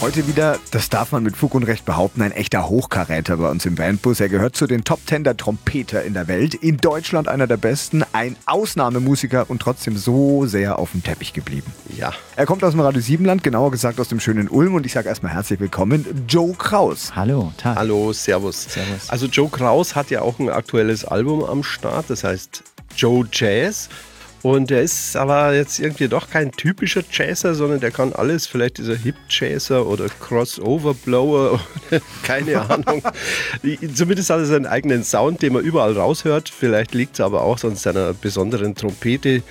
Heute wieder, das darf man mit Fug und Recht behaupten, ein echter Hochkaräter bei uns im Bandbus. Er gehört zu den Top Ten der Trompeter in der Welt. In Deutschland einer der besten, ein Ausnahmemusiker und trotzdem so sehr auf dem Teppich geblieben. Ja. Er kommt aus dem Radio Siebenland, genauer gesagt aus dem schönen Ulm und ich sage erstmal herzlich willkommen, Joe Kraus. Hallo, Tag. Hallo, Servus. Servus. Also Joe Kraus hat ja auch ein aktuelles Album am Start, das heißt Joe Jazz. Und er ist aber jetzt irgendwie doch kein typischer Jazzer, sondern der kann alles. Vielleicht dieser Hip-Jazzer oder Crossover-Blower, keine Ahnung. Zumindest hat er seinen eigenen Sound, den man überall raushört. Vielleicht liegt es aber auch an seiner besonderen Trompete,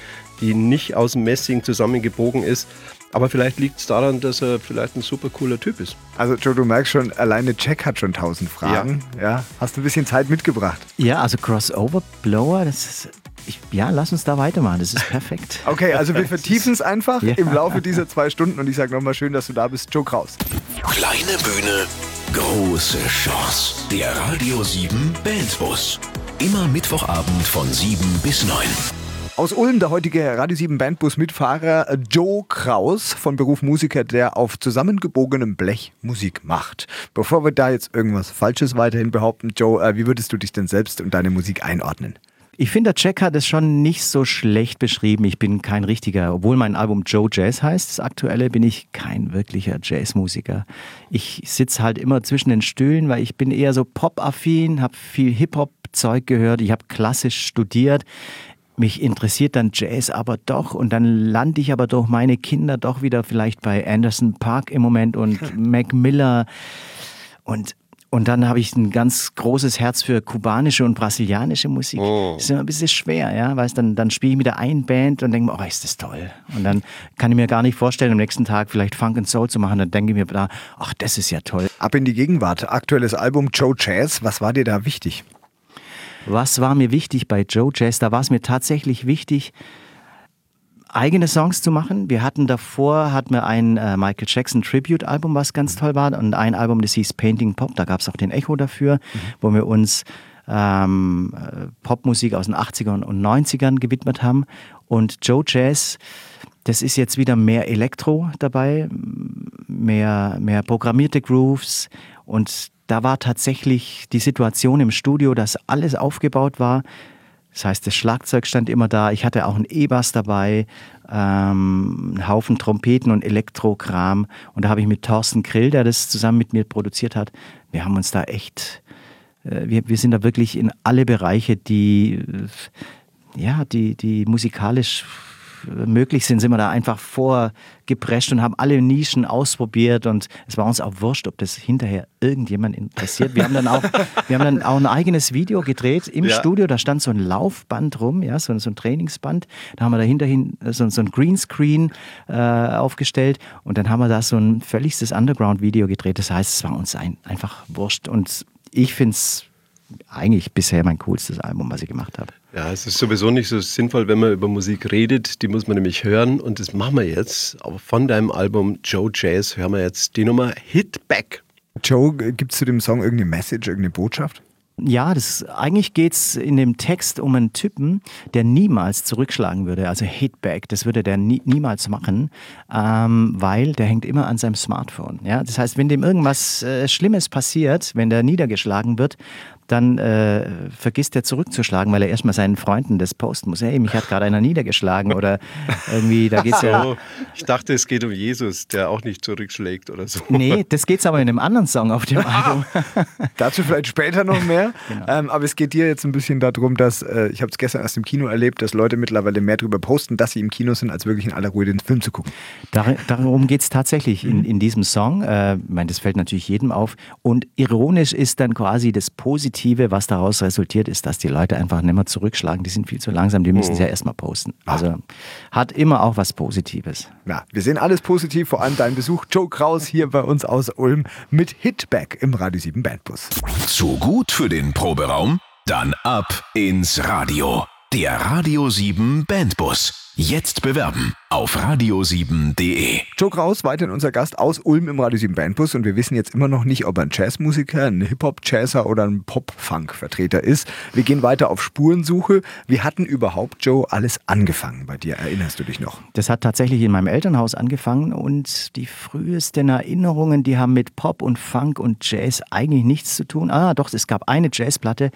die nicht aus Messing zusammengebogen ist. Aber vielleicht liegt es daran, dass er vielleicht ein super cooler Typ ist. Also Joe, du merkst schon, alleine Jack hat schon tausend Fragen. Ja. ja. Hast du ein bisschen Zeit mitgebracht? Ja, also Crossover Blower, das ist ich, ja, lass uns da weitermachen. Das ist perfekt. Okay, also wir vertiefen es einfach ja. im Laufe dieser zwei Stunden und ich sage nochmal schön, dass du da bist. Joe Kraus. Kleine Bühne, große Chance. Der Radio 7 Bandbus. Immer Mittwochabend von 7 bis 9. Aus Ulm der heutige Radio 7 Bandbus Mitfahrer Joe Kraus, von Beruf Musiker, der auf zusammengebogenem Blech Musik macht. Bevor wir da jetzt irgendwas Falsches weiterhin behaupten, Joe, äh, wie würdest du dich denn selbst und deine Musik einordnen? Ich finde, der Jack hat es schon nicht so schlecht beschrieben. Ich bin kein richtiger, obwohl mein Album Joe Jazz heißt, das aktuelle, bin ich kein wirklicher Jazzmusiker. Ich sitze halt immer zwischen den Stühlen, weil ich bin eher so pop-affin, habe viel Hip-Hop-Zeug gehört, ich habe klassisch studiert. Mich interessiert dann Jazz aber doch und dann lande ich aber durch meine Kinder doch wieder vielleicht bei Anderson Park im Moment und Mac Miller und und dann habe ich ein ganz großes Herz für kubanische und brasilianische Musik. Oh. Das ist immer ein bisschen schwer, ja, weil dann, dann spiele ich mit der einen Band und denke mir, oh, ist das toll. Und dann kann ich mir gar nicht vorstellen, am nächsten Tag vielleicht Funk and Soul zu machen. Dann denke ich mir da, ach, das ist ja toll. Ab in die Gegenwart. Aktuelles Album Joe Jazz. Was war dir da wichtig? Was war mir wichtig bei Joe Jazz? Da war es mir tatsächlich wichtig, eigene Songs zu machen. Wir hatten davor hatten wir ein äh, Michael Jackson Tribute Album, was ganz toll war, und ein Album, das hieß Painting Pop. Da gab es auch den Echo dafür, mhm. wo wir uns ähm, äh, Popmusik aus den 80ern und 90ern gewidmet haben. Und Joe Jazz, das ist jetzt wieder mehr Elektro dabei, mehr, mehr programmierte Grooves. Und da war tatsächlich die Situation im Studio, dass alles aufgebaut war das heißt, das Schlagzeug stand immer da. Ich hatte auch einen E-Bass dabei, ähm, einen Haufen Trompeten und Elektrokram. Und da habe ich mit Thorsten Krill, der das zusammen mit mir produziert hat, wir haben uns da echt, äh, wir, wir sind da wirklich in alle Bereiche, die, äh, ja, die, die musikalisch möglich sind, sind wir da einfach vorgeprescht und haben alle Nischen ausprobiert und es war uns auch wurscht, ob das hinterher irgendjemand interessiert. Wir haben dann auch, wir haben dann auch ein eigenes Video gedreht im ja. Studio, da stand so ein Laufband rum, ja, so, so ein Trainingsband. Da haben wir dahinterhin so, so ein Greenscreen äh, aufgestellt und dann haben wir da so ein völligstes Underground-Video gedreht. Das heißt, es war uns ein, einfach wurscht und ich finde es eigentlich bisher mein coolstes Album, was ich gemacht habe. Ja, es ist sowieso nicht so sinnvoll, wenn man über Musik redet. Die muss man nämlich hören und das machen wir jetzt. Aber von deinem Album Joe Jazz hören wir jetzt die Nummer Hit Back. Joe, gibt es zu dem Song irgendeine Message, irgendeine Botschaft? Ja, das, eigentlich geht es in dem Text um einen Typen, der niemals zurückschlagen würde, also Hitback, das würde der nie, niemals machen, ähm, weil der hängt immer an seinem Smartphone. Ja? Das heißt, wenn dem irgendwas äh, Schlimmes passiert, wenn der niedergeschlagen wird, dann äh, vergisst er zurückzuschlagen, weil er erstmal seinen Freunden das posten muss. Hey, mich hat gerade einer niedergeschlagen oder irgendwie, da geht's ja. ich dachte, es geht um Jesus, der auch nicht zurückschlägt oder so. Nee, das geht's aber in einem anderen Song auf dem Album. Dazu vielleicht später noch mehr. Genau. Ähm, aber es geht dir jetzt ein bisschen darum, dass, äh, ich habe es gestern erst im Kino erlebt, dass Leute mittlerweile mehr darüber posten, dass sie im Kino sind, als wirklich in aller Ruhe den Film zu gucken. Dar darum geht es tatsächlich in, in diesem Song. Äh, ich meine, das fällt natürlich jedem auf. Und ironisch ist dann quasi das Positive Positive, was daraus resultiert, ist, dass die Leute einfach nicht mehr zurückschlagen. Die sind viel zu langsam, die müssen es oh. ja erstmal posten. Also hat immer auch was Positives. Ja, wir sehen alles positiv, vor allem dein Besuch. Joe Kraus hier bei uns aus Ulm mit Hitback im Radio 7 Bandbus. Zu gut für den Proberaum? Dann ab ins Radio. Der Radio 7 Bandbus. Jetzt bewerben auf radio7.de. Joe Kraus, weiterhin unser Gast aus Ulm im Radio 7 Bandbus und wir wissen jetzt immer noch nicht, ob er ein Jazzmusiker, ein Hip-Hop-Jazzer oder ein Pop-Funk-Vertreter ist. Wir gehen weiter auf Spurensuche. Wie hatten überhaupt, Joe, alles angefangen bei dir? Erinnerst du dich noch? Das hat tatsächlich in meinem Elternhaus angefangen und die frühesten Erinnerungen, die haben mit Pop und Funk und Jazz eigentlich nichts zu tun. Ah, doch, es gab eine Jazzplatte,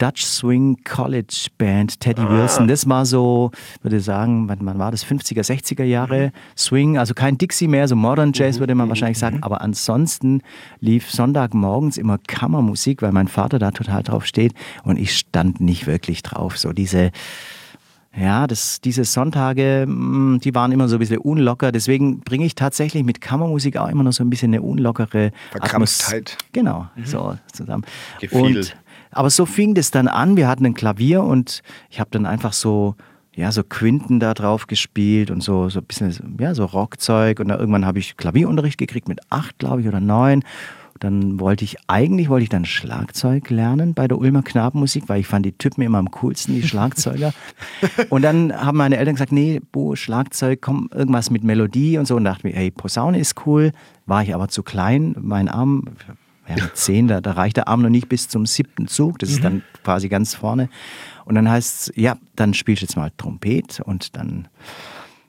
Dutch Swing College Band, Teddy ah. Wilson. Das war so, würde ich sagen, wann, war das? 50er, 60er Jahre mhm. Swing, also kein Dixie mehr, so Modern Jazz mhm. würde man wahrscheinlich sagen. Mhm. Aber ansonsten lief Sonntagmorgens immer Kammermusik, weil mein Vater da total drauf steht und ich stand nicht wirklich drauf. So diese ja, das, diese Sonntage, mm, die waren immer so ein bisschen unlocker. Deswegen bringe ich tatsächlich mit Kammermusik auch immer noch so ein bisschen eine unlockere Atmosphäre. Genau, mhm. so zusammen. Gefiel. Und aber so fing das dann an. Wir hatten ein Klavier und ich habe dann einfach so ja, so Quinten da drauf gespielt und so, so ein bisschen, ja, so Rockzeug. Und dann irgendwann habe ich Klavierunterricht gekriegt mit acht, glaube ich, oder neun. Dann wollte ich, eigentlich wollte ich dann Schlagzeug lernen bei der Ulmer Knabenmusik, weil ich fand die Typen immer am coolsten, die Schlagzeuger. und dann haben meine Eltern gesagt, nee, Bo, Schlagzeug, komm, irgendwas mit Melodie und so. Und dachte mir, hey, Posaune ist cool. War ich aber zu klein, mein Arm, ja, mit zehn, da, da, reicht der Arm noch nicht bis zum siebten Zug, das ist mhm. dann quasi ganz vorne. Und dann heißt es, ja, dann spielst du jetzt mal Trompet und dann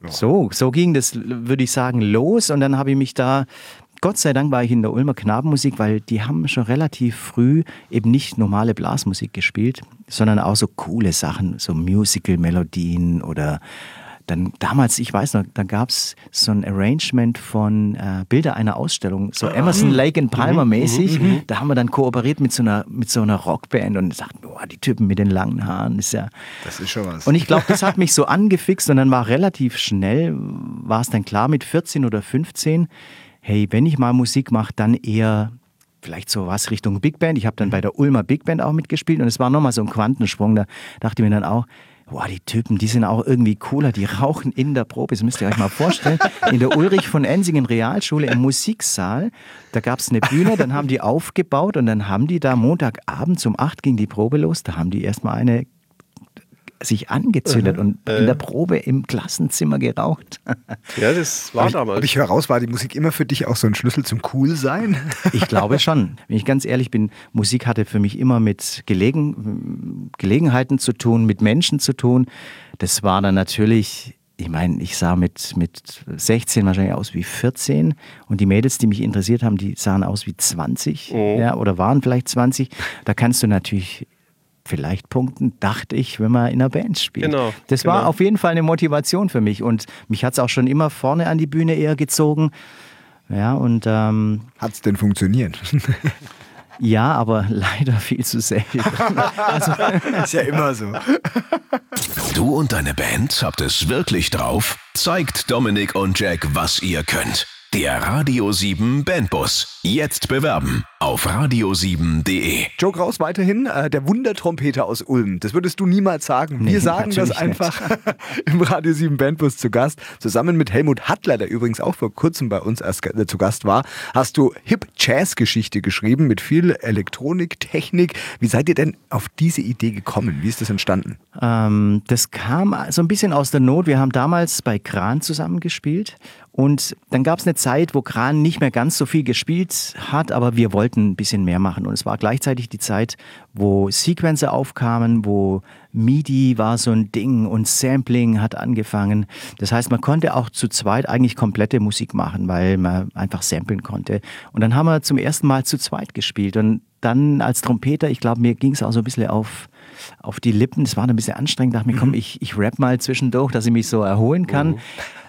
ja. so, so ging das, würde ich sagen, los. Und dann habe ich mich da Gott sei Dank war ich in der Ulmer Knabenmusik, weil die haben schon relativ früh eben nicht normale Blasmusik gespielt, sondern auch so coole Sachen, so Musical-Melodien oder dann damals, ich weiß noch, da gab es so ein Arrangement von äh, Bilder einer Ausstellung, so ah, Emerson, mhm. Lake and Palmer mhm, mäßig. Mhm, mhm, da haben wir dann kooperiert mit so einer, mit so einer Rockband und sagten, boah, die Typen mit den langen Haaren, ist ja. Das ist schon was. Und ich glaube, das hat mich so angefixt und dann war relativ schnell, war es dann klar mit 14 oder 15, hey, wenn ich mal Musik mache, dann eher vielleicht so was Richtung Big Band. Ich habe dann bei der Ulmer Big Band auch mitgespielt und es war nochmal so ein Quantensprung. Da dachte ich mir dann auch, boah, die Typen, die sind auch irgendwie cooler, die rauchen in der Probe. Das müsst ihr euch mal vorstellen. In der Ulrich von Ensingen Realschule im Musiksaal, da gab es eine Bühne, dann haben die aufgebaut und dann haben die da Montagabend um 8 ging die Probe los, da haben die erstmal eine sich angezündet mhm. und in der Probe im Klassenzimmer geraucht. Ja, das war aber damals. Aber ich höre raus, war die Musik immer für dich auch so ein Schlüssel zum Coolsein? Ich glaube schon. Wenn ich ganz ehrlich bin, Musik hatte für mich immer mit Gelegen, Gelegenheiten zu tun, mit Menschen zu tun. Das war dann natürlich ich meine, ich sah mit, mit 16 wahrscheinlich aus wie 14 und die Mädels, die mich interessiert haben, die sahen aus wie 20 oh. ja, oder waren vielleicht 20. Da kannst du natürlich vielleicht punkten, dachte ich, wenn man in einer Band spielt. Genau, das war genau. auf jeden Fall eine Motivation für mich und mich hat es auch schon immer vorne an die Bühne eher gezogen. Ja, und ähm, hat es denn funktioniert? Ja, aber leider viel zu selten. also, ist ja immer so. Du und deine Band habt es wirklich drauf? Zeigt Dominik und Jack, was ihr könnt. Der Radio 7 Bandbus. Jetzt bewerben auf radio7.de. Joe Kraus weiterhin, äh, der Wundertrompeter aus Ulm. Das würdest du niemals sagen. Nee, Wir sagen das einfach im Radio 7 Bandbus zu Gast. Zusammen mit Helmut Hattler, der übrigens auch vor kurzem bei uns erst äh, zu Gast war, hast du Hip-Jazz-Geschichte geschrieben mit viel Elektronik, Technik. Wie seid ihr denn auf diese Idee gekommen? Wie ist das entstanden? Ähm, das kam so ein bisschen aus der Not. Wir haben damals bei Kran zusammengespielt und dann gab es eine Zeit, wo Kran nicht mehr ganz so viel gespielt hat, aber wir wollten ein bisschen mehr machen. Und es war gleichzeitig die Zeit, wo Sequencer aufkamen, wo MIDI war so ein Ding und Sampling hat angefangen. Das heißt, man konnte auch zu zweit eigentlich komplette Musik machen, weil man einfach samplen konnte. Und dann haben wir zum ersten Mal zu zweit gespielt. Und dann als Trompeter, ich glaube, mir ging es auch so ein bisschen auf, auf die Lippen. Das war ein bisschen anstrengend. Ich dachte mir, komm, mhm. ich, ich rap mal zwischendurch, dass ich mich so erholen kann. Mhm.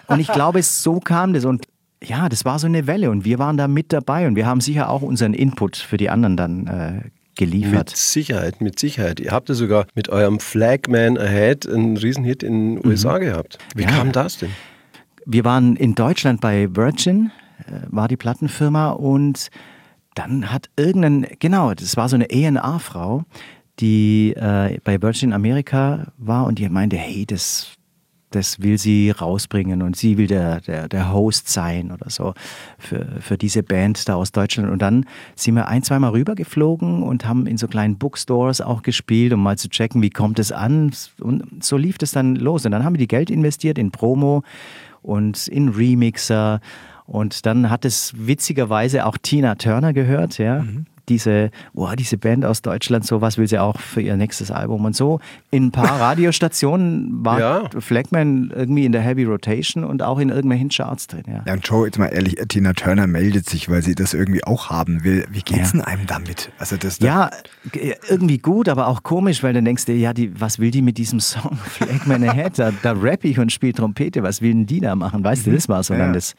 Und ich glaube, so kam das. Und ja, das war so eine Welle und wir waren da mit dabei und wir haben sicher auch unseren Input für die anderen dann äh, geliefert. Mit Sicherheit, mit Sicherheit. Ihr habt ja sogar mit eurem Flagman Ahead einen Riesenhit in den USA mhm. gehabt. Wie ja. kam das denn? Wir waren in Deutschland bei Virgin, äh, war die Plattenfirma und dann hat irgendein, genau, das war so eine A&R-Frau, die äh, bei Virgin Amerika war und die meinte, hey, das das will sie rausbringen und sie will der, der, der Host sein oder so für, für diese Band da aus Deutschland. Und dann sind wir ein, zweimal rübergeflogen und haben in so kleinen Bookstores auch gespielt, um mal zu checken, wie kommt es an. Und so lief das dann los. Und dann haben wir die Geld investiert in Promo und in Remixer. Und dann hat es witzigerweise auch Tina Turner gehört, ja. Mhm diese, boah, diese Band aus Deutschland, sowas will sie auch für ihr nächstes Album und so. In ein paar Radiostationen war ja. Flagman irgendwie in der Heavy Rotation und auch in irgendwelchen Charts drin. Ja. ja, und Joe, jetzt mal ehrlich, Tina Turner meldet sich, weil sie das irgendwie auch haben will. Wie geht's ja. denn einem damit? Also das ja, irgendwie gut, aber auch komisch, weil dann denkst du, ja, die, was will die mit diesem Song Flagman Ahead? Da, da rapp ich und spiele Trompete, was will denn die da machen? Weißt mhm. du, das war so ja. dann das,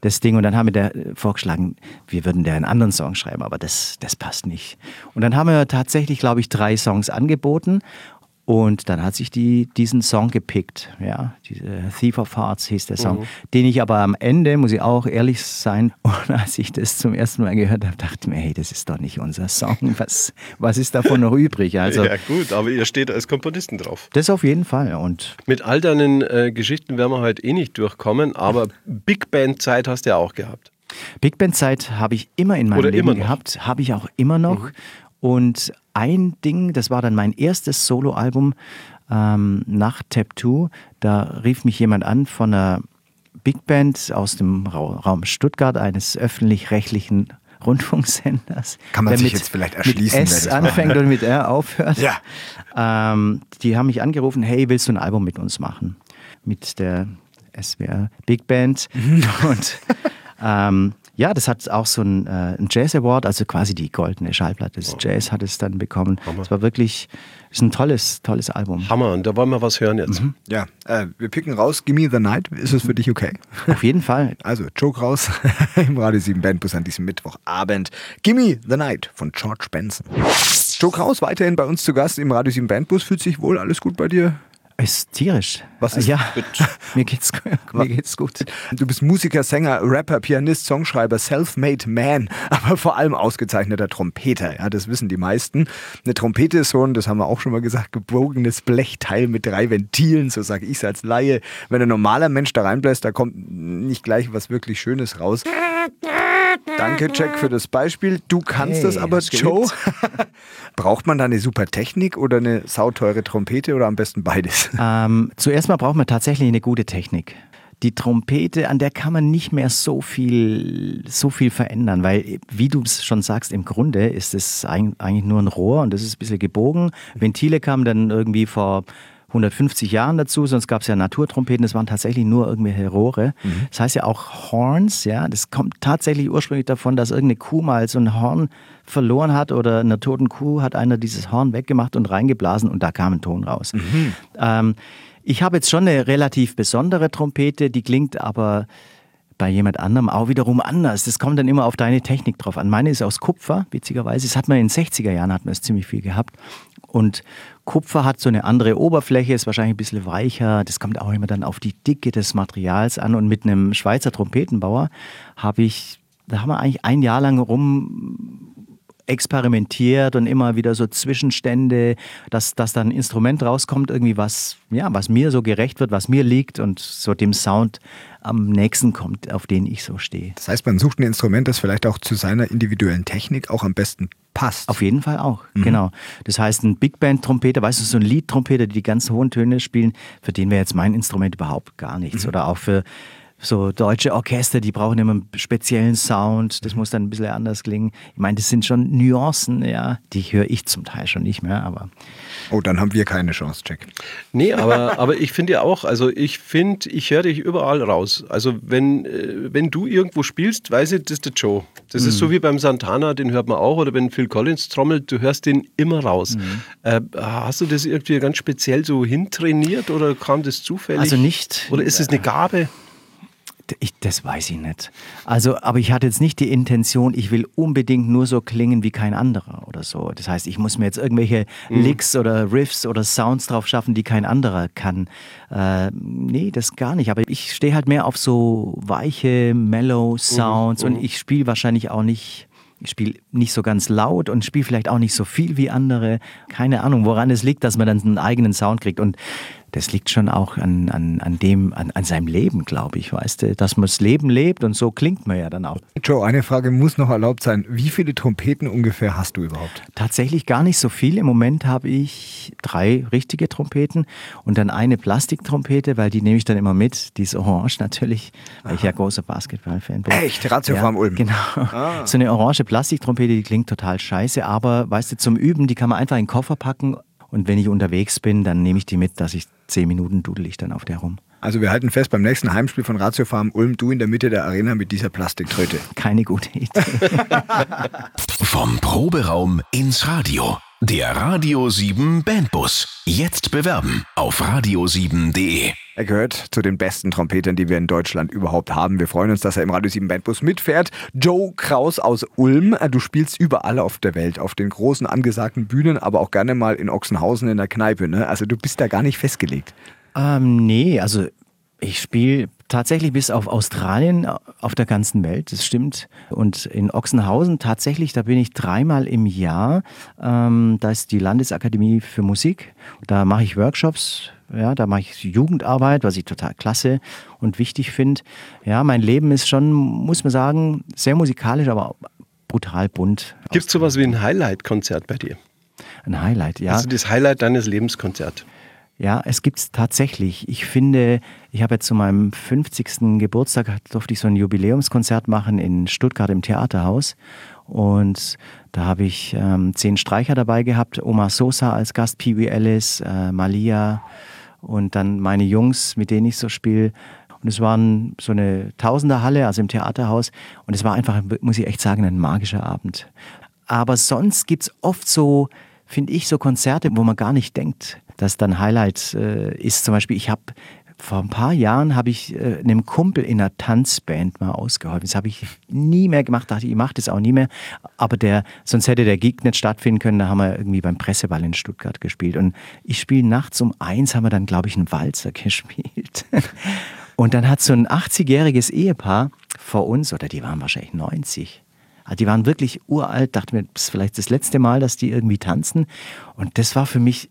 das Ding. Und dann haben wir da vorgeschlagen, wir würden da einen anderen Song schreiben, aber das, das das passt nicht. Und dann haben wir tatsächlich, glaube ich, drei Songs angeboten und dann hat sich die diesen Song gepickt, ja, diese Thief of Hearts hieß der Song, mhm. den ich aber am Ende, muss ich auch ehrlich sein, und als ich das zum ersten Mal gehört habe, dachte ich mir, hey, das ist doch nicht unser Song, was, was ist davon noch übrig? Also, ja gut, aber ihr steht als Komponisten drauf. Das auf jeden Fall. Und Mit all deinen äh, Geschichten werden wir heute eh nicht durchkommen, aber Big Band Zeit hast du ja auch gehabt. Big Band Zeit habe ich immer in meinem Oder Leben gehabt, habe ich auch immer noch. Mhm. Und ein Ding, das war dann mein erstes Soloalbum ähm, nach Tap 2, da rief mich jemand an von einer Big Band aus dem Raum Stuttgart, eines öffentlich-rechtlichen Rundfunksenders. Kann man sich mit, jetzt vielleicht erschließen. Mit S anfängt und mit R aufhört. Ja. Ähm, die haben mich angerufen, hey, willst du ein Album mit uns machen? Mit der SWR Big Band. und ähm, ja, das hat auch so einen, äh, einen Jazz Award, also quasi die goldene Schallplatte des oh. Jazz hat es dann bekommen. Es war wirklich ist ein tolles, tolles Album. Hammer, und da wollen wir was hören jetzt. Mhm. Ja, äh, wir picken raus, Gimme the Night. Ist es für dich okay? Auf jeden Fall. Also, Joke raus im Radio 7 Bandbus an diesem Mittwochabend. Gimme the Night von George Benson. Joe Kraus weiterhin bei uns zu Gast im Radio 7 Bandbus. Fühlt sich wohl alles gut bei dir? Ist tierisch. Was ist ja, mir geht's, mir geht's gut. Du bist Musiker, Sänger, Rapper, Pianist, Songschreiber, Self-Made Man, aber vor allem ausgezeichneter Trompeter. Ja, das wissen die meisten. Eine Trompete ist so ein, das haben wir auch schon mal gesagt, gebogenes Blechteil mit drei Ventilen, so sage ich es als Laie. Wenn ein normaler Mensch da reinbläst, da kommt nicht gleich was wirklich Schönes raus. Danke, Jack, für das Beispiel. Du kannst hey, das aber, Joe. Braucht man da eine super Technik oder eine sauteure Trompete oder am besten beides? Ähm, zuerst mal braucht man tatsächlich eine gute Technik. Die Trompete, an der kann man nicht mehr so viel, so viel verändern, weil, wie du es schon sagst, im Grunde ist es eigentlich nur ein Rohr und das ist ein bisschen gebogen. Ventile kamen dann irgendwie vor 150 Jahren dazu, sonst gab es ja Naturtrompeten, das waren tatsächlich nur irgendwelche Rohre. Mhm. Das heißt ja auch Horns, ja, das kommt tatsächlich ursprünglich davon, dass irgendeine Kuh mal so ein Horn verloren hat oder einer toten Kuh hat einer dieses Horn weggemacht und reingeblasen und da kam ein Ton raus. Mhm. Ähm, ich habe jetzt schon eine relativ besondere Trompete, die klingt aber bei jemand anderem auch wiederum anders. Das kommt dann immer auf deine Technik drauf an. Meine ist aus Kupfer, witzigerweise. Das hat man in den 60er Jahren hat man es ziemlich viel gehabt. Und Kupfer hat so eine andere Oberfläche, ist wahrscheinlich ein bisschen weicher. Das kommt auch immer dann auf die Dicke des Materials an. Und mit einem Schweizer Trompetenbauer habe ich, da haben wir eigentlich ein Jahr lang rum experimentiert und immer wieder so Zwischenstände, dass, dass dann ein Instrument rauskommt, irgendwie was, ja, was mir so gerecht wird, was mir liegt und so dem Sound am nächsten kommt, auf den ich so stehe. Das heißt, man sucht ein Instrument, das vielleicht auch zu seiner individuellen Technik auch am besten passt. Auf jeden Fall auch, mhm. genau. Das heißt, ein Big Band Trompeter, weißt du, so ein Lied-Trompeter, die die ganz hohen Töne spielen, für den wäre jetzt mein Instrument überhaupt gar nichts. Mhm. Oder auch für so deutsche Orchester, die brauchen immer einen speziellen Sound, das muss dann ein bisschen anders klingen. Ich meine, das sind schon Nuancen, ja, die höre ich zum Teil schon nicht mehr, aber. Oh, dann haben wir keine Chance, Jack. Nee, aber, aber ich finde ja auch, also ich finde, ich höre dich überall raus. Also wenn, äh, wenn du irgendwo spielst, weiß ich, das ist der Joe. Das mhm. ist so wie beim Santana, den hört man auch, oder wenn Phil Collins trommelt, du hörst den immer raus. Mhm. Äh, hast du das irgendwie ganz speziell so hintrainiert oder kam das zufällig? Also nicht. Oder ist es eine Gabe? Ich, das weiß ich nicht. Also, aber ich hatte jetzt nicht die Intention, ich will unbedingt nur so klingen wie kein anderer oder so. Das heißt, ich muss mir jetzt irgendwelche mhm. Licks oder Riffs oder Sounds drauf schaffen, die kein anderer kann. Äh, nee, das gar nicht. Aber ich stehe halt mehr auf so weiche, mellow mhm. Sounds mhm. und ich spiele wahrscheinlich auch nicht ich spiele nicht so ganz laut und spiele vielleicht auch nicht so viel wie andere. Keine Ahnung, woran es liegt, dass man dann einen eigenen Sound kriegt. Und das liegt schon auch an, an, an dem, an, an seinem Leben, glaube ich, weißt du, dass man das Leben lebt und so klingt man ja dann auch. Joe, eine Frage muss noch erlaubt sein. Wie viele Trompeten ungefähr hast du überhaupt? Tatsächlich gar nicht so viel. Im Moment habe ich drei richtige Trompeten und dann eine Plastiktrompete, weil die nehme ich dann immer mit. Die ist orange natürlich, weil ich ja großer Basketball-Fan bin. Echt? Ratiofarm ja, Ulm? Genau. Ah. So eine orange Plastiktrompete, die klingt total scheiße, aber weißt du, zum Üben, die kann man einfach in den Koffer packen und wenn ich unterwegs bin, dann nehme ich die mit, dass ich zehn Minuten dudel ich dann auf der rum. Also wir halten fest, beim nächsten Heimspiel von Ratio Farm Ulm, du in der Mitte der Arena mit dieser Plastiktröte. Keine gute Idee. Vom Proberaum ins Radio. Der Radio 7 Bandbus. Jetzt bewerben auf radio7.de. Er gehört zu den besten Trompetern, die wir in Deutschland überhaupt haben. Wir freuen uns, dass er im Radio 7 Bandbus mitfährt. Joe Kraus aus Ulm. Du spielst überall auf der Welt, auf den großen angesagten Bühnen, aber auch gerne mal in Ochsenhausen in der Kneipe. Ne? Also du bist da gar nicht festgelegt. Ähm, nee, also ich spiele tatsächlich bis auf Australien auf der ganzen Welt, das stimmt. Und in Ochsenhausen tatsächlich, da bin ich dreimal im Jahr. Ähm, da ist die Landesakademie für Musik. Da mache ich Workshops. Ja, da mache ich Jugendarbeit, was ich total klasse und wichtig finde. Ja, mein Leben ist schon, muss man sagen, sehr musikalisch, aber brutal bunt. Gibt es sowas wie ein Highlight-Konzert bei dir? Ein Highlight, ja. Also das Highlight deines Lebenskonzert. Ja, es gibt es tatsächlich. Ich finde, ich habe jetzt zu meinem 50. Geburtstag durfte ich so ein Jubiläumskonzert machen in Stuttgart im Theaterhaus. Und da habe ich ähm, zehn Streicher dabei gehabt, Oma Sosa als Gast, Pee Wee Ellis, äh, Malia und dann meine Jungs, mit denen ich so spiele. Und es waren so eine Tausenderhalle, also im Theaterhaus. Und es war einfach, muss ich echt sagen, ein magischer Abend. Aber sonst gibt es oft so, finde ich, so Konzerte, wo man gar nicht denkt, das dann Highlight äh, ist. Zum Beispiel, ich habe vor ein paar Jahren habe ich äh, einem Kumpel in einer Tanzband mal ausgeholfen. Das habe ich nie mehr gemacht, dachte ich, ich mache das auch nie mehr. Aber der, sonst hätte der Gig nicht stattfinden können. Da haben wir irgendwie beim Presseball in Stuttgart gespielt. Und ich spiele nachts um eins, haben wir dann, glaube ich, einen Walzer gespielt. Und dann hat so ein 80-jähriges Ehepaar vor uns, oder die waren wahrscheinlich 90, also die waren wirklich uralt, dachte mir, das ist vielleicht das letzte Mal, dass die irgendwie tanzen. Und das war für mich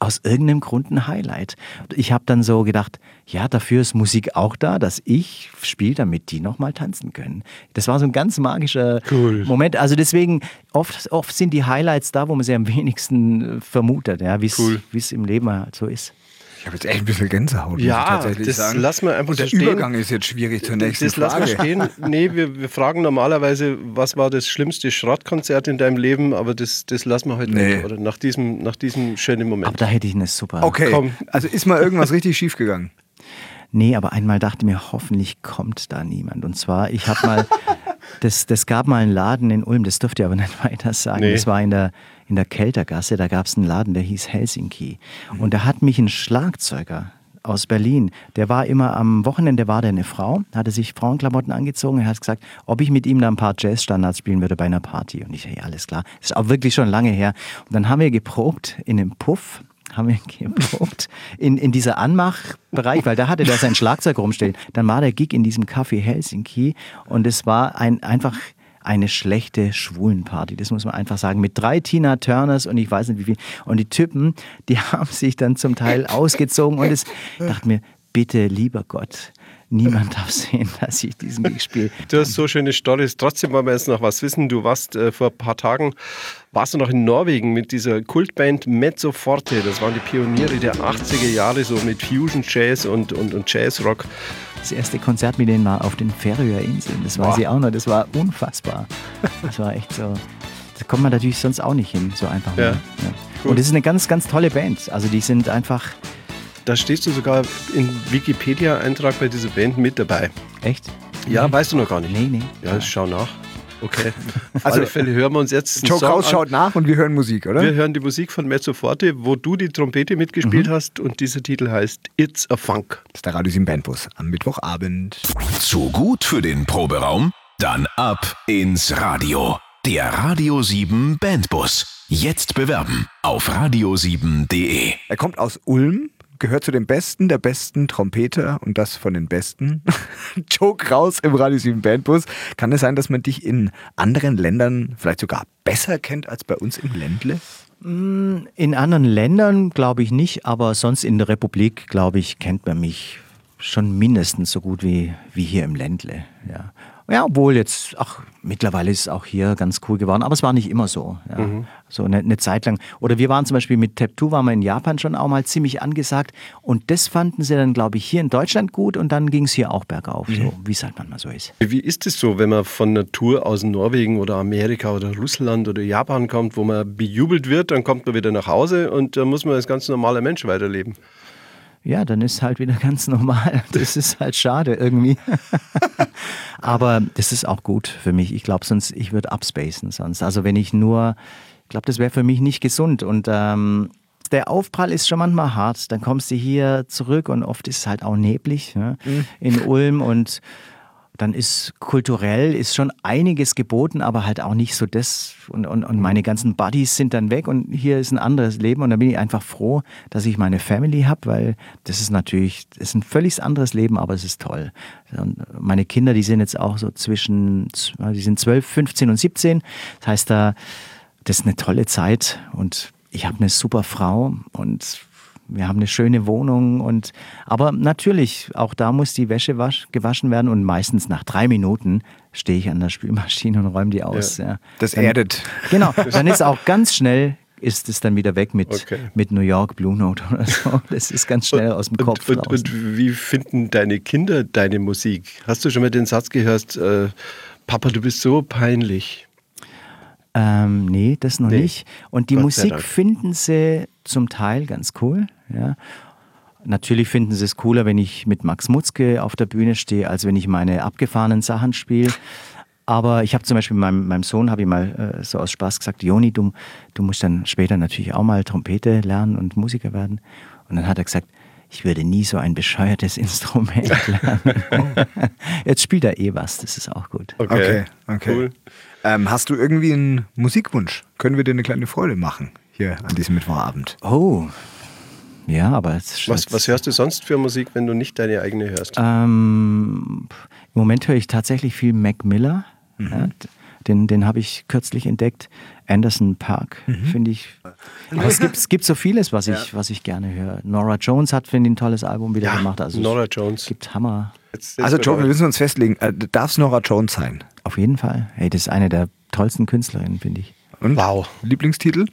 aus irgendeinem Grund ein Highlight. Ich habe dann so gedacht, ja, dafür ist Musik auch da, dass ich spiele, damit die nochmal tanzen können. Das war so ein ganz magischer cool. Moment. Also deswegen, oft, oft sind die Highlights da, wo man sie am wenigsten äh, vermutet, ja, wie es cool. im Leben halt so ist. Ich habe jetzt echt ein bisschen Gänsehaut. Ja, tatsächlich das sagen. lassen wir einfach Und der so. Übergang ist jetzt schwierig zur nächsten das Frage. Das lassen wir stehen. Nee, wir, wir, fragen normalerweise, was war das schlimmste Schrottkonzert in deinem Leben, aber das, das lassen wir heute nee. nicht. Oder nach diesem, nach diesem schönen Moment. Aber da hätte ich eine super. Okay, Komm. also ist mal irgendwas richtig schief gegangen? Nee, aber einmal dachte mir, hoffentlich kommt da niemand. Und zwar, ich habe mal, das, das gab mal einen Laden in Ulm, das dürft ihr aber nicht weiter sagen. Nee. Das war in der, in der Keltergasse, da gab es einen Laden, der hieß Helsinki. Und da hat mich ein Schlagzeuger aus Berlin, der war immer am Wochenende, war der eine Frau, hatte sich Frauenklamotten angezogen, er hat gesagt, ob ich mit ihm da ein paar Jazzstandards spielen würde bei einer Party. Und ich, ja, alles klar. Das ist auch wirklich schon lange her. Und dann haben wir geprobt in einem Puff, haben wir geprobt in, in dieser Anmachbereich, weil da hatte der sein Schlagzeug rumstehen. Dann war der Gig in diesem Café Helsinki und es war ein einfach eine schlechte Schwulenparty. Das muss man einfach sagen. Mit drei Tina Turners und ich weiß nicht wie viel. Und die Typen, die haben sich dann zum Teil ausgezogen und es dachte mir, bitte, lieber Gott, niemand darf sehen, dass ich diesen Weg spiele. Du hast so schöne Stories. Trotzdem wollen wir jetzt noch was wissen. Du warst äh, vor ein paar Tagen, warst du noch in Norwegen mit dieser Kultband Mezzo Forte. Das waren die Pioniere der 80er Jahre, so mit Fusion Jazz und, und, und Jazzrock. Das erste Konzert mit denen war auf den Färöer Inseln. Das weiß ich auch noch. Das war unfassbar. Das war echt so. Da kommt man natürlich sonst auch nicht hin, so einfach. Ja. Cool. Und das ist eine ganz, ganz tolle Band. Also die sind einfach. Da stehst du sogar im Wikipedia-Eintrag bei dieser Band mit dabei. Echt? Ja, nee. weißt du noch gar nicht. Nee, nee. Ja, ja. schau nach. Okay. Auf also, alle Fälle hören wir uns jetzt. Joe Kraus schaut nach und wir hören Musik, oder? Wir hören die Musik von Mezzo Forte, wo du die Trompete mitgespielt mhm. hast und dieser Titel heißt It's a Funk. Das ist der Radio 7 Bandbus am Mittwochabend. Zu gut für den Proberaum? Dann ab ins Radio. Der Radio 7 Bandbus. Jetzt bewerben auf radio7.de. Er kommt aus Ulm, gehört zu den Besten der besten Trompeter und das von den Besten. Joe Kraus im Radio 7 Bandbus. Kann es sein, dass man dich in anderen Ländern vielleicht sogar besser kennt als bei uns im Ländle? In anderen Ländern glaube ich nicht, aber sonst in der Republik, glaube ich, kennt man mich schon mindestens so gut wie, wie hier im Ländle. Ja. Ja, obwohl jetzt, ach, mittlerweile ist es auch hier ganz cool geworden, aber es war nicht immer so. Ja. Mhm. So eine, eine Zeit lang. Oder wir waren zum Beispiel mit Tap2, waren wir in Japan schon auch mal ziemlich angesagt und das fanden sie dann, glaube ich, hier in Deutschland gut und dann ging es hier auch bergauf, Mhm. so wie es halt manchmal so ist. Wie ist es so, wenn man von Natur aus Norwegen oder Amerika oder Russland oder Japan kommt, wo man bejubelt wird, dann kommt man wieder nach Hause und da muss man als ganz normaler Mensch weiterleben. Ja, dann ist halt wieder ganz normal. Das ist halt schade irgendwie. Aber das ist auch gut für mich. Ich glaube, sonst, ich würde abspacen sonst. Also wenn ich nur, ich glaube, das wäre für mich nicht gesund. Und ähm, der Aufprall ist schon manchmal hart. Dann kommst du hier zurück und oft ist es halt auch neblig ne? in Ulm und dann ist kulturell ist schon einiges geboten, aber halt auch nicht so das. Und, und, und meine ganzen Buddies sind dann weg und hier ist ein anderes Leben. Und da bin ich einfach froh, dass ich meine Family habe, weil das ist natürlich, das ist ein völlig anderes Leben, aber es ist toll. Und meine Kinder, die sind jetzt auch so zwischen, die sind 12, 15 und 17. Das heißt, da, das ist eine tolle Zeit und ich habe eine super Frau und wir haben eine schöne Wohnung und aber natürlich, auch da muss die Wäsche wasch, gewaschen werden und meistens nach drei Minuten stehe ich an der Spülmaschine und räume die aus. Ja. Das Dann- erdet. Genau, dann ist auch ganz schnell ist es dann wieder weg mit, Okay. mit New York Blue Note oder so. Das ist ganz schnell aus dem Kopf und, und, raus. und wie finden deine Kinder deine Musik? Hast du schon mal den Satz gehört, äh, Papa, du bist so peinlich? Ähm, nee, das noch Nee. nicht. Und die Gott Musik finden sie zum Teil ganz cool. Ja. Natürlich finden sie es cooler, wenn ich mit Max Mutzke auf der Bühne stehe, als wenn ich meine abgefahrenen Sachen spiele. Aber ich habe zum Beispiel meinem, meinem Sohn, habe ich mal äh, so aus Spaß gesagt, Joni, du, du musst dann später natürlich auch mal Trompete lernen und Musiker werden. Und dann hat er gesagt, ich würde nie so ein bescheuertes Instrument lernen. Jetzt spielt er eh was, das ist auch gut. Okay, okay. Cool. Ähm, hast du irgendwie einen Musikwunsch? Können wir dir eine kleine Freude machen hier an diesem Mittwochabend? Oh, ja, aber es Was, was hörst du sonst für Musik, wenn du nicht deine eigene hörst? Ähm, Im Moment höre ich tatsächlich viel Mac Miller. Ja, d- den den habe ich kürzlich entdeckt. Anderson Park, finde ich. Aber es gibt, es gibt so vieles, was ich, was ich gerne höre. Nora Jones hat, finde ich, ein tolles Album wieder gemacht. Also Nora es Jones. gibt Hammer. Jetzt- jetzt Also Joe, wir müssen uns festlegen, äh, darf es Nora Jones sein? Auf jeden Fall. Hey, das ist eine der tollsten Künstlerinnen, finde ich. Und? Wow. Lieblingstitel?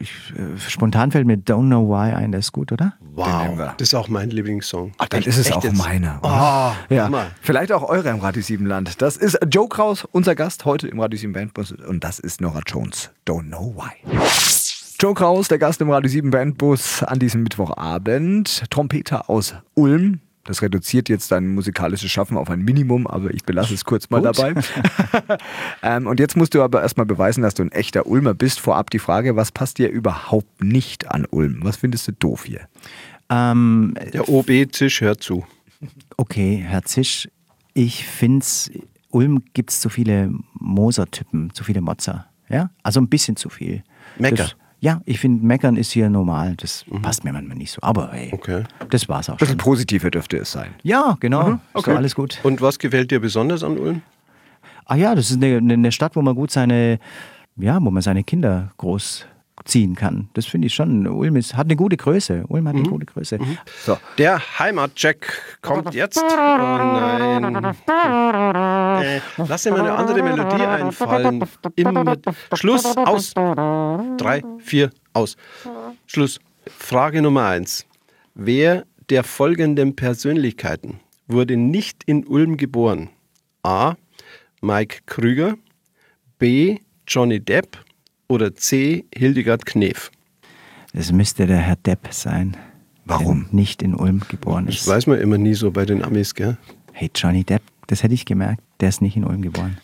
Ich. äh, Spontan fällt mir Don't Know Why ein, der ist gut, oder? Wow. Das ist auch mein Lieblingssong. Ach, dann ist es auch jetzt? meiner. Oh, Ja, vielleicht auch eure im Radio 7 Land. Das ist Joe Kraus, unser Gast heute im Radio 7 Bandbus und das ist Nora Jones. Don't know why. Joe Kraus, der Gast im Radio 7 Bandbus an diesem Mittwochabend. Trompeter aus Ulm. Das reduziert jetzt dein musikalisches Schaffen auf ein Minimum, aber ich belasse es kurz mal Gut. dabei. ähm, und jetzt musst du aber erstmal beweisen, dass du ein echter Ulmer bist. Vorab die Frage, was passt dir überhaupt nicht an Ulm? Was findest du doof hier? Ähm, Der OB-Tisch hört zu. Okay, Herr Zisch, ich finde Ulm gibt es zu viele Moser-Typen, zu viele Motzer. Ja? Also ein bisschen zu viel. Mecker. Das, ja, ich finde, Meckern ist hier normal. Das passt mir manchmal nicht so. Aber hey, Okay. das war's auch Ein bisschen schon. positiver dürfte es sein. Ja, genau. Ist okay. doch alles gut. Und was gefällt dir besonders an Ulm? Ah ja, das ist eine, eine Stadt, wo man gut seine, ja, wo man seine Kinder großziehen kann. Das finde ich schon. Ulm ist, hat eine gute Größe. Ulm hat eine gute Größe. So, Der Heimatcheck kommt jetzt. Oh nein. Äh, lass dir mal eine andere Melodie einfallen. Immer Schluss, aus. Drei, vier, aus. Schluss. Frage Nummer eins. Wer der folgenden Persönlichkeiten wurde nicht in Ulm geboren? A. Mike Krüger. B. Johnny Depp. Oder C. Hildegard Knef. Das müsste der Herr Depp sein. Warum? Der nicht in Ulm geboren Das ist. weiß man immer nie so bei den Amis, gell? Hey, Johnny Depp, das hätte ich gemerkt. Der ist nicht in Ulm geboren.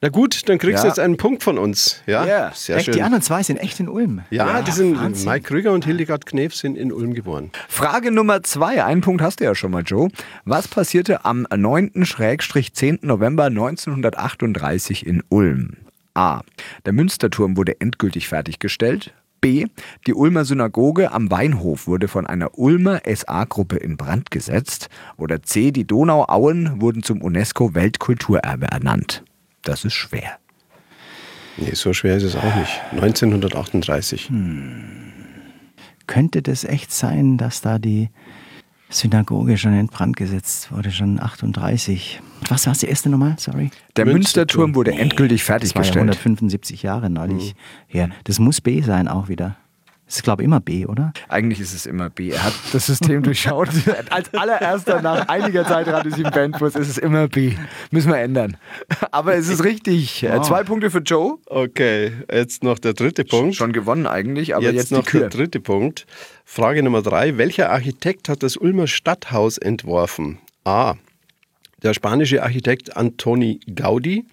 Na gut, dann kriegst du Ja. jetzt einen Punkt von uns. Ja, Ja. sehr echt, schön. die anderen zwei sind echt in Ulm. ja, die sind, Wahnsinn. Mike Krüger und Hildegard Knef sind in Ulm geboren. Frage Nummer zwei. Einen Punkt hast du ja schon mal, Joe. Was passierte am 9.-10. November 1938 in Ulm? A. Der Münsterturm wurde endgültig fertiggestellt. B. Die Ulmer Synagoge am Weinhof wurde von einer Ulmer SA-Gruppe in Brand gesetzt. Oder C. Die Donauauen wurden zum UNESCO-Weltkulturerbe ernannt. Das ist schwer. Nee, so schwer ist es auch nicht. 1938. Könnte das echt sein, dass da die Synagoge schon in Brand gesetzt wurde, schon 38? Was war das erste nochmal? Sorry. Der Münsterturm. Münsterturm wurde endgültig Das war ja fertiggestellt. 175 Jahre neulich her. Das muss B sein auch wieder. Das ist, glaube ich, immer B, oder? Eigentlich ist es immer B. Er hat das System durchschaut. Als allererster nach einiger Zeit Radio 7 Bandbus ist es immer B. Müssen wir ändern. Aber es ist richtig. Äh, Zwei Punkte für Joe. Okay, jetzt noch der dritte Punkt. Schon gewonnen eigentlich, aber jetzt, jetzt, noch die Kür. der dritte Punkt. Frage Nummer drei. Welcher Architekt hat das Ulmer Stadthaus entworfen? A. Der spanische Architekt Antoni Gaudi.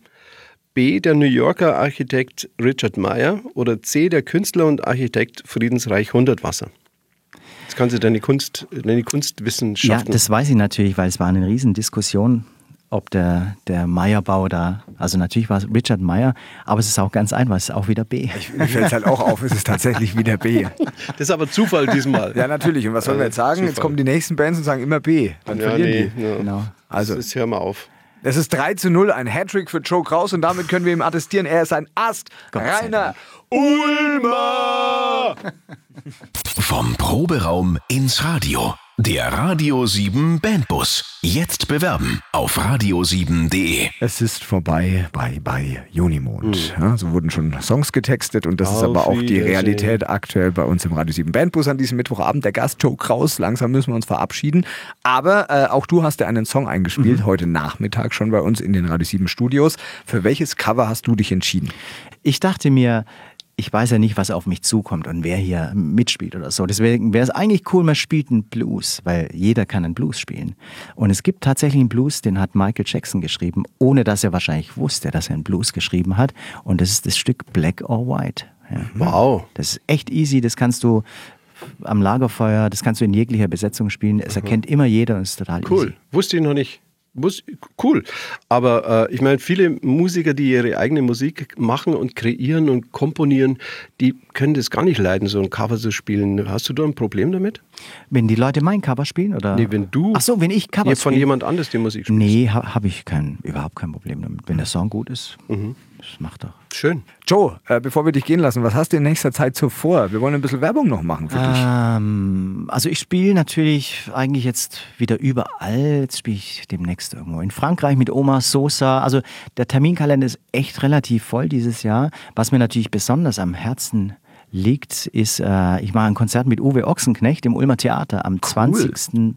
B. Der New Yorker Architekt Richard Meyer. Oder C. Der Künstler und Architekt Friedensreich Hundertwasser. Jetzt kannst du deine, Kunst, deine Ja, Kunstwissenschaften. das weiß ich natürlich, weil es war eine Riesendiskussion, ob der, der Meyerbau da, also natürlich war es Richard Meyer, aber es ist auch ganz einfach, es ist auch wieder B. Mir fällt es halt auch auf, es ist tatsächlich wieder B. das ist aber Zufall diesmal. Ja, natürlich. Und was sollen wir jetzt sagen? Jetzt Zufall. kommen die nächsten Bands und sagen immer B. Dann Ja, verlieren nee, die. ja. Genau. Also, Das hör mal auf. Es ist 3 zu 0, ein Hattrick für Joe Kraus und damit können wir ihm attestieren, er ist ein Ast. Rainer Ulmer! Vom Proberaum ins Radio. Der Radio 7 Bandbus. Jetzt bewerben auf radio7.de. Es ist vorbei bei, bei Junimond. Hm. Ja, so wurden schon Songs getextet und das ist aber Auf auch die. Realität aktuell bei uns im Radio 7 Bandbus an diesem Mittwochabend. Der Gast Joe Kraus, langsam müssen wir uns verabschieden. Aber äh, auch du hast ja einen Song eingespielt, Mhm. heute Nachmittag schon bei uns in den Radio 7 Studios. Für welches Cover hast du dich entschieden? Ich dachte mir, ich weiß ja nicht, was auf mich zukommt und wer hier mitspielt oder so. Deswegen wäre es eigentlich cool, man spielt einen Blues, weil jeder kann einen Blues spielen. Und es gibt tatsächlich einen Blues, den hat Michael Jackson geschrieben, ohne dass er wahrscheinlich wusste, dass er einen Blues geschrieben hat. Und das ist das Stück Black or White. Ja. Wow. Das ist echt easy, das kannst du am Lagerfeuer, das kannst du in jeglicher Besetzung spielen. Es erkennt immer jeder und es ist total Cool. easy. Wusste ich noch nicht. Wus- Cool. Aber äh, ich meine, viele Musiker, die ihre eigene Musik machen und kreieren und komponieren, die können das gar nicht leiden, so ein Cover zu spielen. Hast du da ein Problem damit? Wenn die Leute mein Cover spielen oder? Nee, wenn du Ach so, wenn ich Cover von spiele. jemand anders die Musik spielst. Nee, ha, habe ich kein, überhaupt kein Problem damit. Wenn der Song gut ist, das macht doch. Schön. Joe, äh, bevor wir dich gehen lassen, was hast du in nächster Zeit so vor? Wir wollen ein bisschen Werbung noch machen für dich. Ähm, also ich spiele natürlich eigentlich jetzt wieder überall. Jetzt spiele ich demnächst irgendwo in Frankreich mit Oma Sosa. Also der Terminkalender ist echt relativ voll dieses Jahr. Was mir natürlich besonders am Herzen liegt, ist, äh, ich mache ein Konzert mit Uwe Ochsenknecht im Ulmer Theater am 20.12.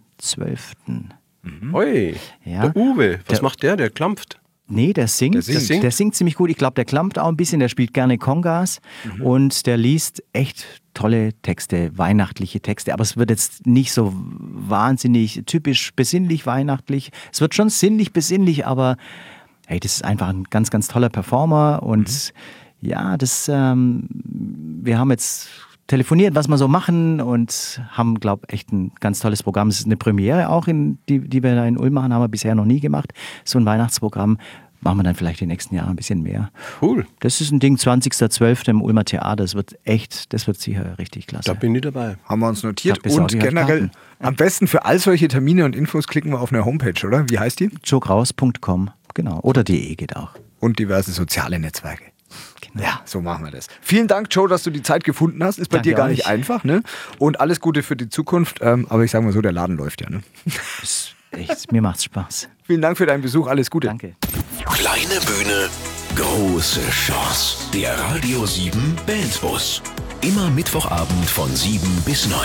Oi, Ja. der Uwe, was Der- macht der? Der klampft. Nee, der singt. Der singt. Der singt ziemlich gut. Ich glaube, der klampt auch ein bisschen. Der spielt gerne Kongas und der liest echt tolle Texte, weihnachtliche Texte. Aber es wird jetzt nicht so wahnsinnig typisch besinnlich weihnachtlich. Es wird schon sinnlich besinnlich, aber hey, das ist einfach ein ganz, ganz toller Performer und ja, das, ähm, wir haben jetzt telefoniert, was wir so machen und haben, glaube ich, echt ein ganz tolles Programm. Es ist eine Premiere auch, in, die, die wir da in Ulm machen, haben wir bisher noch nie gemacht. So ein Weihnachtsprogramm machen wir dann vielleicht die nächsten Jahre ein bisschen mehr. Cool. Das ist ein Ding, 20.12. im Ulmer Theater. Das wird echt, das wird sicher richtig klasse. Da bin ich dabei. Haben wir uns notiert. Und generell, Karten. am besten für all solche Termine und Infos klicken wir auf eine Homepage, oder? Wie heißt die? joekraus.com, genau. Oder de geht auch. Und diverse soziale Netzwerke. Genau. Ja, so machen wir das. Vielen Dank, Joe, dass du die Zeit gefunden hast. Ist bei Danke dir gar nicht euch. einfach, ne? Und alles Gute für die Zukunft. Ähm, aber ich sage mal so, der Laden läuft ja, ne? Ist echt, mir macht's Spaß. Vielen Dank für deinen Besuch. Alles Gute. Danke. Kleine Bühne, große Chance. Der Radio 7 Bandbus. Immer Mittwochabend von 7 bis 9.